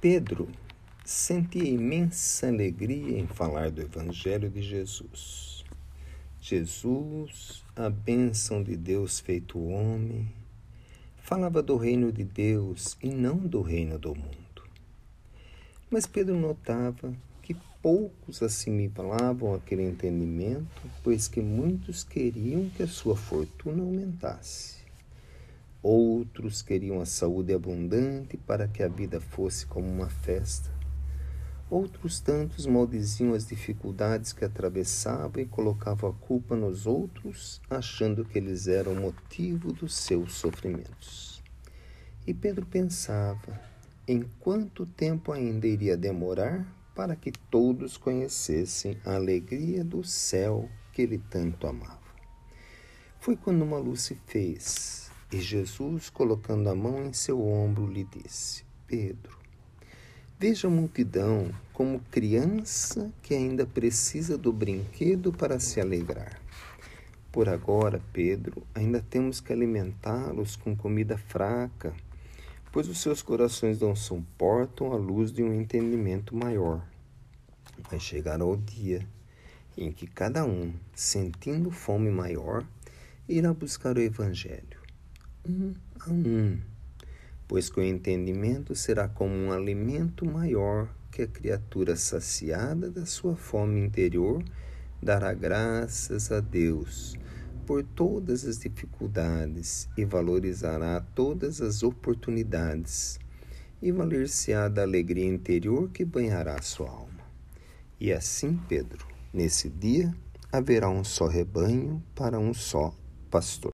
Pedro sentia imensa alegria em falar do Evangelho de Jesus. Jesus, a bênção de Deus feito homem, falava do reino de Deus e não do reino do mundo. Mas Pedro notava que poucos assimilavam aquele entendimento, pois que muitos queriam que a sua fortuna aumentasse. Outros queriam a saúde abundante para que a vida fosse como uma festa. Outros tantos maldiziam as dificuldades que atravessavam e colocavam a culpa nos outros, achando que eles eram o motivo dos seus sofrimentos. E Pedro pensava em quanto tempo ainda iria demorar para que todos conhecessem a alegria do céu que ele tanto amava. Foi quando uma luz se fez e Jesus, colocando a mão em seu ombro, lhe disse: Pedro, veja a multidão como criança que ainda precisa do brinquedo para se alegrar. Por agora, Pedro, ainda temos que alimentá-los com comida fraca, pois os seus corações não suportam a luz de um entendimento maior. Vai chegar o dia em que cada um, sentindo fome maior, irá buscar o Evangelho um a um, pois que o entendimento será como um alimento maior que a criatura saciada da sua fome interior dará graças a Deus por todas as dificuldades e valorizará todas as oportunidades e valer-se-á da alegria interior que banhará sua alma. E assim, Pedro, nesse dia haverá um só rebanho para um só pastor.